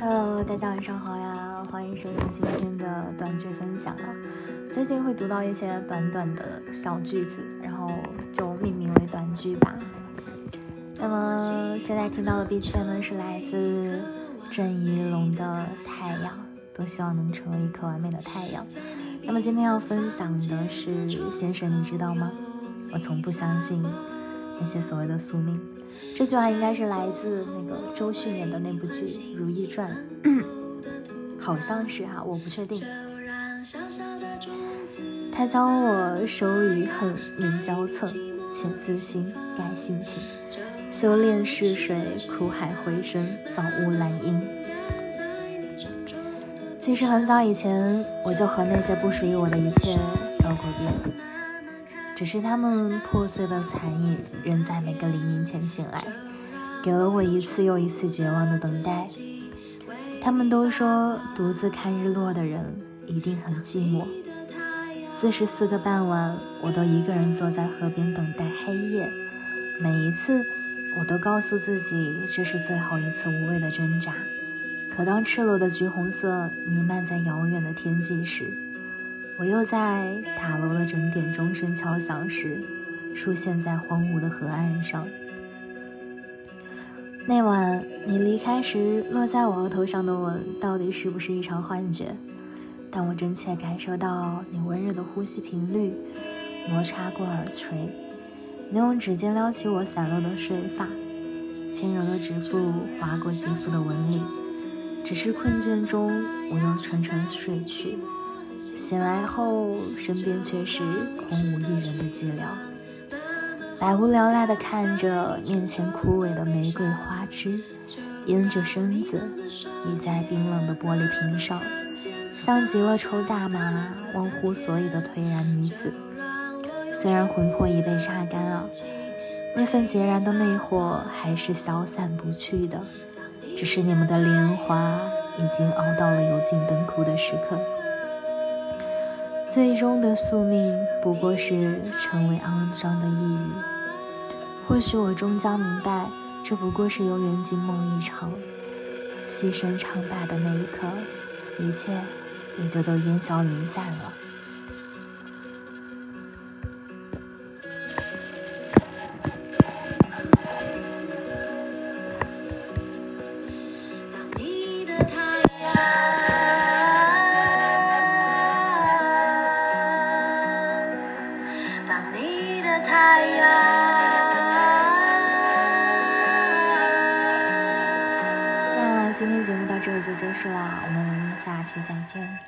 Hello，大家晚上好呀，欢迎收听今天的短剧分享啊。最近会读到一些短短的小句子，然后就命名为短剧吧。那么现在听到的 BGM 是来自郑怡龙的《太阳》，都希望能成为一颗完美的太阳。那么今天要分享的是，先生，你知道吗？我从不相信那些所谓的宿命。这句话应该是来自那个周迅演的那部剧《如懿传》，好像是哈，我不确定。他教我手与恨明交策，且自心改性情，修炼逝水苦海回声，早悟兰因。其实很早以前，我就和那些不属于我的一切告过别。只是他们破碎的残影，仍在每个黎明前醒来，给了我一次又一次绝望的等待。他们都说，独自看日落的人一定很寂寞。四十四个傍晚，我都一个人坐在河边等待黑夜。每一次，我都告诉自己，这是最后一次无谓的挣扎。可当赤裸的橘红色弥漫在遥远的天际时，我又在塔楼的整点钟声敲响时，出现在荒芜的河岸上。那晚你离开时落在我额头上的吻，到底是不是一场幻觉？但我真切感受到你温热的呼吸频率，摩擦过耳垂。你用指尖撩起我散落的睡发，轻柔的指腹划过肌肤的纹理。只是困倦中，我又沉沉睡去。醒来后，身边却是空无一人的寂寥，百无聊赖地看着面前枯萎的玫瑰花枝，沿着身子倚在冰冷的玻璃瓶上，像极了抽大麻忘乎所以的颓然女子。虽然魂魄已被榨干啊，那份孑然的魅惑还是消散不去的。只是你们的莲花已经熬到了油尽灯枯的时刻。最终的宿命不过是成为肮脏的一语。或许我终将明白，这不过是游园惊梦一场。牺牲唱罢的那一刻，一切也就都烟消云散了。今天节目到这里就结束啦，我们下期再见。